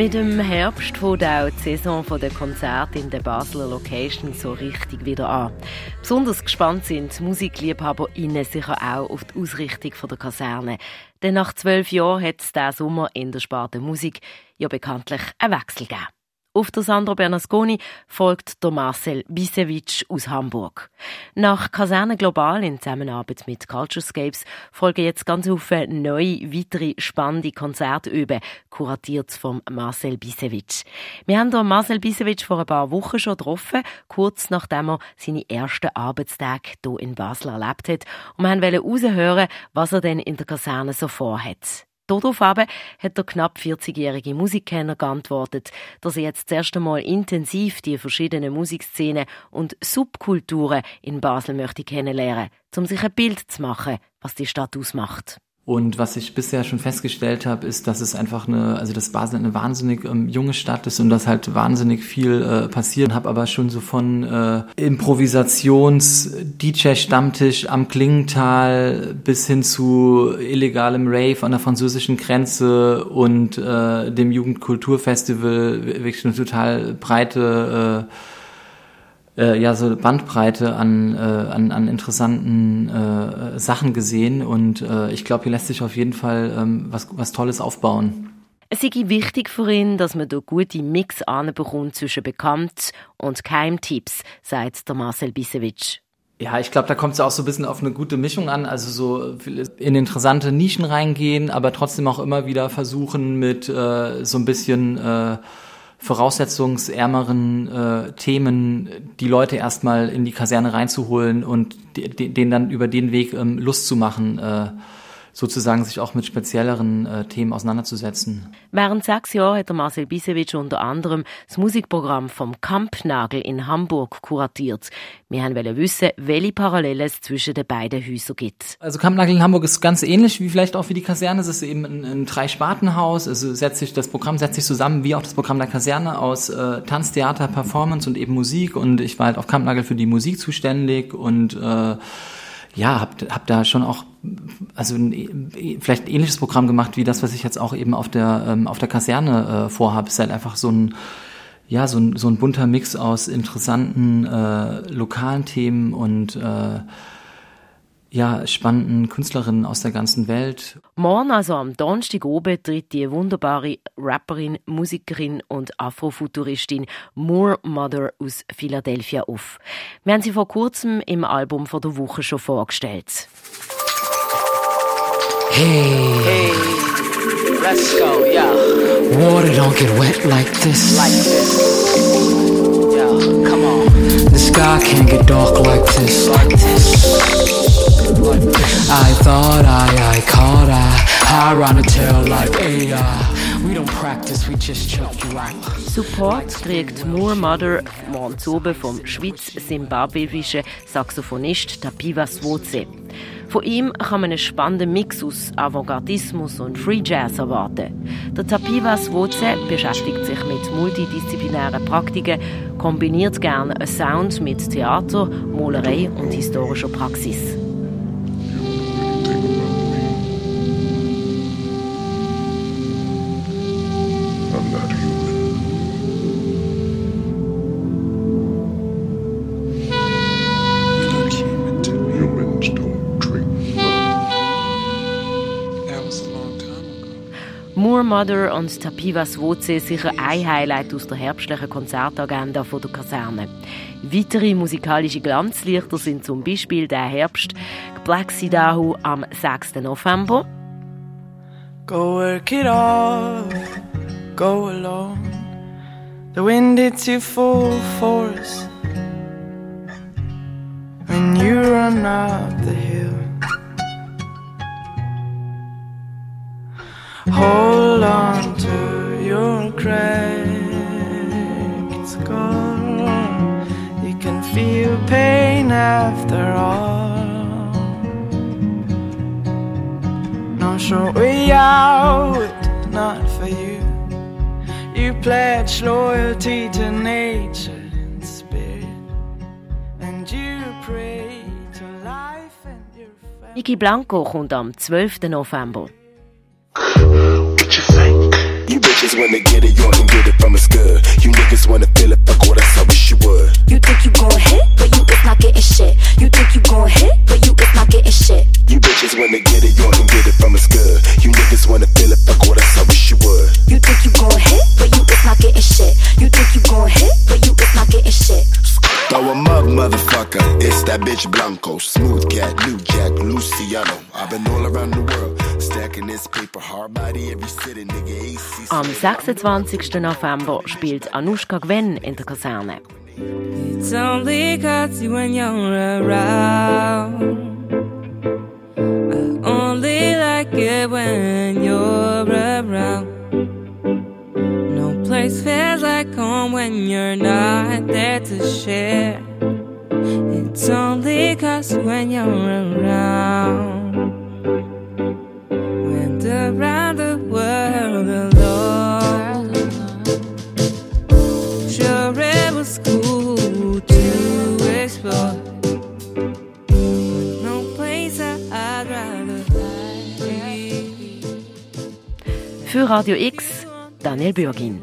Mit dem Herbst fängt auch die Saison der Konzerte in der Basler Location so richtig wieder an. Besonders gespannt sind MusikliebhaberInnen sicher auch auf die Ausrichtung der Kaserne. Denn nach zwölf Jahren hat es diesen Sommer in der Sparte Musik ja bekanntlich einen Wechsel gegeben. Auf der Sandro Bernasconi folgt der Marcel Bisewitsch aus Hamburg. Nach Kaserne Global in Zusammenarbeit mit Culturescapes folgen jetzt ganz viele neue, weitere spannende Konzerte kuratiert vom Marcel Bisewitsch. Wir haben den Marcel Bisewitsch vor ein paar Wochen schon getroffen, kurz nachdem er seine ersten Arbeitstage hier in Basel erlebt hat. Und wir wollten heraushören, was er denn in der Kaserne so vorhat. Darauf hat der knapp 40-jährige Musikkenner geantwortet, dass er jetzt das erste Mal intensiv die verschiedenen Musikszenen und Subkulturen in Basel möchte kennenlernen, um sich ein Bild zu machen, was die Stadt ausmacht. Und was ich bisher schon festgestellt habe, ist, dass es einfach eine, also dass Basel eine wahnsinnig ähm, junge Stadt ist und dass halt wahnsinnig viel äh, passiert. Habe aber schon so von äh, Improvisations-DJ-Stammtisch am Klingental bis hin zu illegalem Rave an der französischen Grenze und äh, dem Jugendkulturfestival wirklich eine total breite äh, äh, ja so Bandbreite an, äh, an, an interessanten äh, Sachen gesehen und äh, ich glaube, hier lässt sich auf jeden Fall ähm, was, was Tolles aufbauen. Es ist wichtig für ihn, dass man da gute Mix anbekommt zwischen Bekannt- und Keimtipps, sagt der Marcel Bisewitsch. Ja, ich glaube, da kommt es auch so ein bisschen auf eine gute Mischung an, also so in interessante Nischen reingehen, aber trotzdem auch immer wieder versuchen mit äh, so ein bisschen äh, voraussetzungsärmeren äh, Themen die Leute erstmal in die Kaserne reinzuholen und denen dann über den Weg ähm, Lust zu machen. Äh, sozusagen sich auch mit spezielleren äh, Themen auseinanderzusetzen. Während sechs Jahren hat der Marcel Bisewitsch unter anderem das Musikprogramm vom Kampnagel in Hamburg kuratiert. Wir wollen wissen, welche Parallelen es zwischen den beiden Häusern gibt. Also Kampnagel in Hamburg ist ganz ähnlich wie vielleicht auch wie die Kaserne. Es ist eben ein, ein Drei-Spartenhaus. Also setzt sich, das Programm setzt sich zusammen wie auch das Programm der Kaserne aus äh, Tanz, Theater, Performance und eben Musik. Und ich war halt auf Kampnagel für die Musik zuständig und äh, ja, hab, hab da schon auch also ein, vielleicht ein ähnliches Programm gemacht wie das, was ich jetzt auch eben auf der ähm, auf der Kaserne äh, vorhabe. Es ist halt einfach so ein ja so ein, so ein bunter Mix aus interessanten äh, lokalen Themen und äh, ja, spannenden Künstlerinnen aus der ganzen Welt. Morgen, also am Donnerstag oben, tritt die wunderbare Rapperin, Musikerin und Afrofuturistin Moore Mother aus Philadelphia auf. Wir haben sie vor kurzem im Album von der Woche schon vorgestellt. Hey, hey, let's go, yeah. Water don't get wet like this. Like this. Yeah, come on. The sky can't get dark like this. Like this. I thought I, I caught I, I run a tail like AI. We don't practice, we just choke you out. Support kriegt Moore Mother morgen oben vom schweiz-simbabwischen Saxophonist Tapiwa Swoze. Von ihm kann man einen spannenden Mix aus Avantgardismus und Free Jazz erwarten. Der Tapiwa Swoze beschäftigt sich mit multidisziplinären Praktiken, kombiniert gerne einen Sound mit Theater, Malerei und historischer Praxis. Moore Mother und Tapiva Swoze sicher ein Highlight aus der herbstlichen Konzertagenda der Kaserne. Weitere musikalische Glanzlichter sind zum Beispiel der Herbst Black Sidahu am 6. November. Go work it off, go alone. The wind hits you full force when you run up the hill. Hold on to your cracked skull. You can feel pain after all. No short way out, not for you. You pledge loyalty to nature and spirit, and you pray to life and your family. Niki Blanco kommt am 12. November. What you think? You bitches wanna get it, you can get it from us good. You niggas wanna feel it, fuck what I wish you would. You think you gon' hit, but you is not getting shit. You think you gon' hit, but you is not motherfucker. It's that bitch Blanco. Smooth cat, New Jack, Luciano. I've been all around the world. Stacking this paper, hard body every city, nigga. Am 26. November spielt Anushka Gwen in der Kaserne. It's only cause you when you're around. I only like it when you're around. No place feels like home when you're not there to share. It's only cause when you're around. Went around the world alone. Sure, it was cool to explore. No place I'd rather be. Für Radio X, Daniel Bürgin.